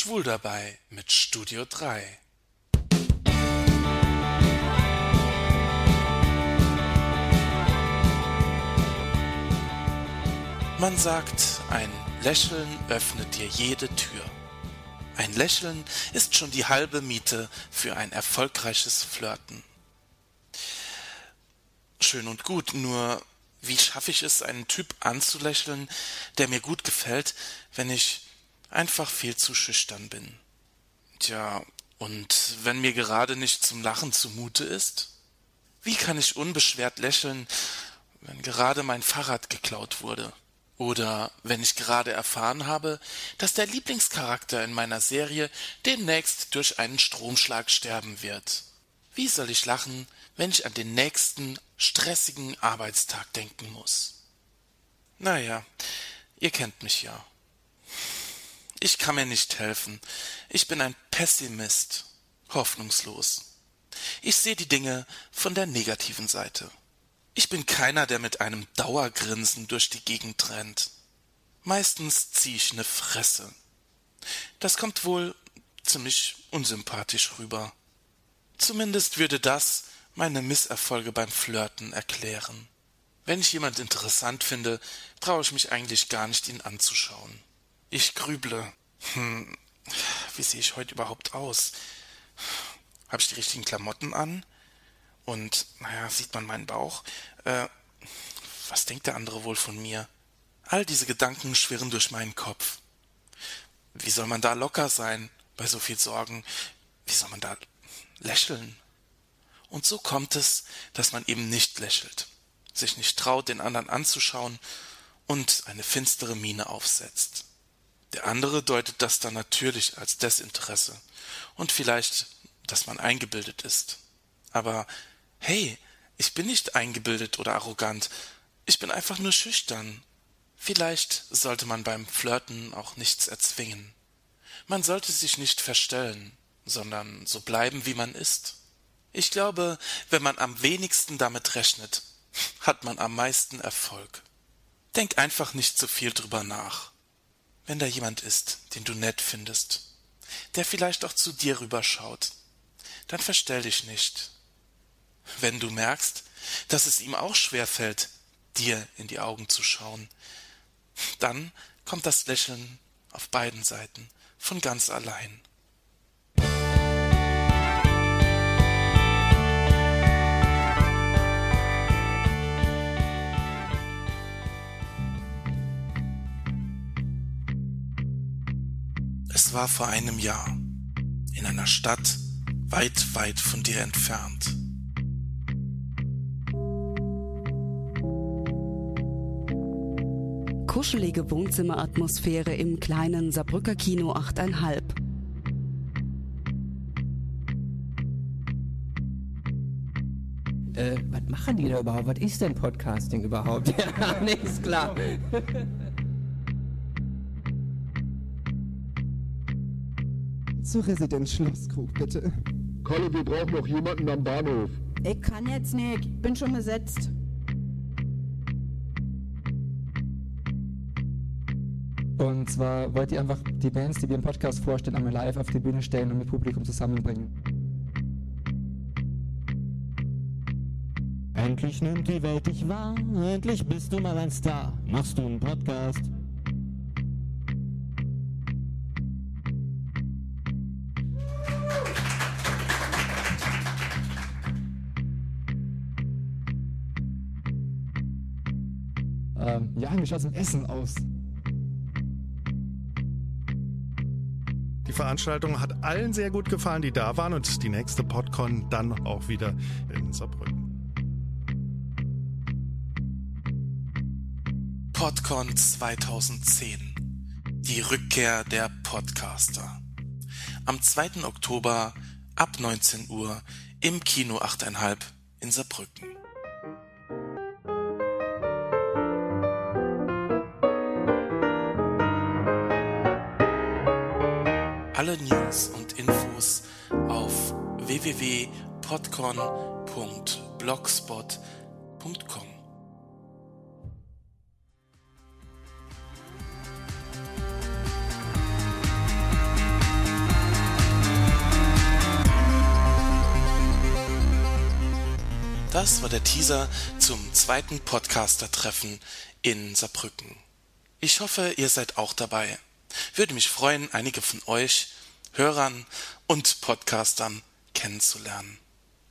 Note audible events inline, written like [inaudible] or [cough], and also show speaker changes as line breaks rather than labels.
Schwul dabei mit Studio 3. Man sagt, ein Lächeln öffnet dir jede Tür. Ein Lächeln ist schon die halbe Miete für ein erfolgreiches Flirten. Schön und gut, nur wie schaffe ich es, einen Typ anzulächeln, der mir gut gefällt, wenn ich einfach viel zu schüchtern bin? Tja, und wenn mir gerade nicht zum Lachen zumute ist? Wie kann ich unbeschwert lächeln, wenn gerade mein Fahrrad geklaut wurde? Oder wenn ich gerade erfahren habe, dass der Lieblingscharakter in meiner Serie demnächst durch einen Stromschlag sterben wird. Wie soll ich lachen, wenn ich an den nächsten stressigen Arbeitstag denken muss? Naja, ihr kennt mich ja. Ich kann mir nicht helfen. Ich bin ein Pessimist, hoffnungslos. Ich sehe die Dinge von der negativen Seite. Ich bin keiner, der mit einem Dauergrinsen durch die Gegend rennt. Meistens zieh ich ne Fresse. Das kommt wohl ziemlich unsympathisch rüber. Zumindest würde das meine Misserfolge beim Flirten erklären. Wenn ich jemand interessant finde, traue ich mich eigentlich gar nicht, ihn anzuschauen. Ich grüble. Hm, wie sehe ich heute überhaupt aus? Habe ich die richtigen Klamotten an? Und, naja, sieht man meinen Bauch? Äh, was denkt der andere wohl von mir? All diese Gedanken schwirren durch meinen Kopf. Wie soll man da locker sein bei so viel Sorgen? Wie soll man da lächeln? Und so kommt es, dass man eben nicht lächelt, sich nicht traut, den anderen anzuschauen und eine finstere Miene aufsetzt. Der andere deutet das dann natürlich als Desinteresse und vielleicht, dass man eingebildet ist. Aber hey, ich bin nicht eingebildet oder arrogant, ich bin einfach nur schüchtern. Vielleicht sollte man beim Flirten auch nichts erzwingen. Man sollte sich nicht verstellen, sondern so bleiben, wie man ist. Ich glaube, wenn man am wenigsten damit rechnet, [laughs] hat man am meisten Erfolg. Denk einfach nicht zu viel drüber nach. Wenn da jemand ist, den du nett findest, der vielleicht auch zu dir rüberschaut, dann verstell dich nicht, wenn du merkst, dass es ihm auch schwer fällt, dir in die Augen zu schauen, dann kommt das Lächeln auf beiden Seiten von ganz allein. Es war vor einem Jahr in einer Stadt weit, weit von dir entfernt.
kuschelige Wohnzimmeratmosphäre im kleinen Saarbrücker Kino 8,5.
Äh, was machen die da überhaupt? Was ist denn Podcasting überhaupt? [laughs] ja, ist klar.
Zur Residenz Schlosskrug, bitte.
Kalle, wir brauchen noch jemanden am Bahnhof.
Ich kann jetzt nicht, bin schon besetzt.
Und zwar wollt ihr einfach die Bands, die wir im Podcast vorstellen, einmal live auf die Bühne stellen und mit Publikum zusammenbringen.
Endlich nimmt die Welt dich wahr, endlich bist du mal ein Star. Machst du einen Podcast?
Ähm, ja, wie schaut's mit Essen aus?
Die Veranstaltung hat allen sehr gut gefallen, die da waren und die nächste PodCon dann auch wieder in Saarbrücken.
PodCon 2010. Die Rückkehr der Podcaster. Am 2. Oktober ab 19 Uhr im Kino 8,5 in Saarbrücken. alle News und Infos auf www.podcon.blogspot.com. Das war der Teaser zum zweiten Podcaster-Treffen in Saarbrücken. Ich hoffe, ihr seid auch dabei. Würde mich freuen, einige von euch, Hörern und Podcastern kennenzulernen.